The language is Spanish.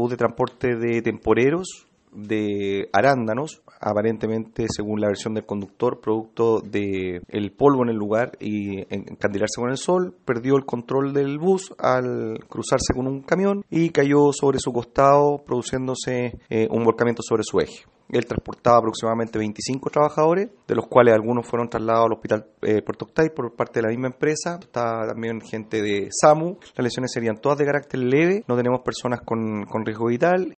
bus de transporte de temporeros de arándanos, aparentemente según la versión del conductor, producto de el polvo en el lugar y encandilarse con el sol, perdió el control del bus al cruzarse con un camión y cayó sobre su costado produciéndose eh, un volcamiento sobre su eje. Él transportaba aproximadamente 25 trabajadores, de los cuales algunos fueron trasladados al hospital eh, Puerto Octay por parte de la misma empresa. Está también gente de SAMU. Las lesiones serían todas de carácter leve. No tenemos personas con, con riesgo vital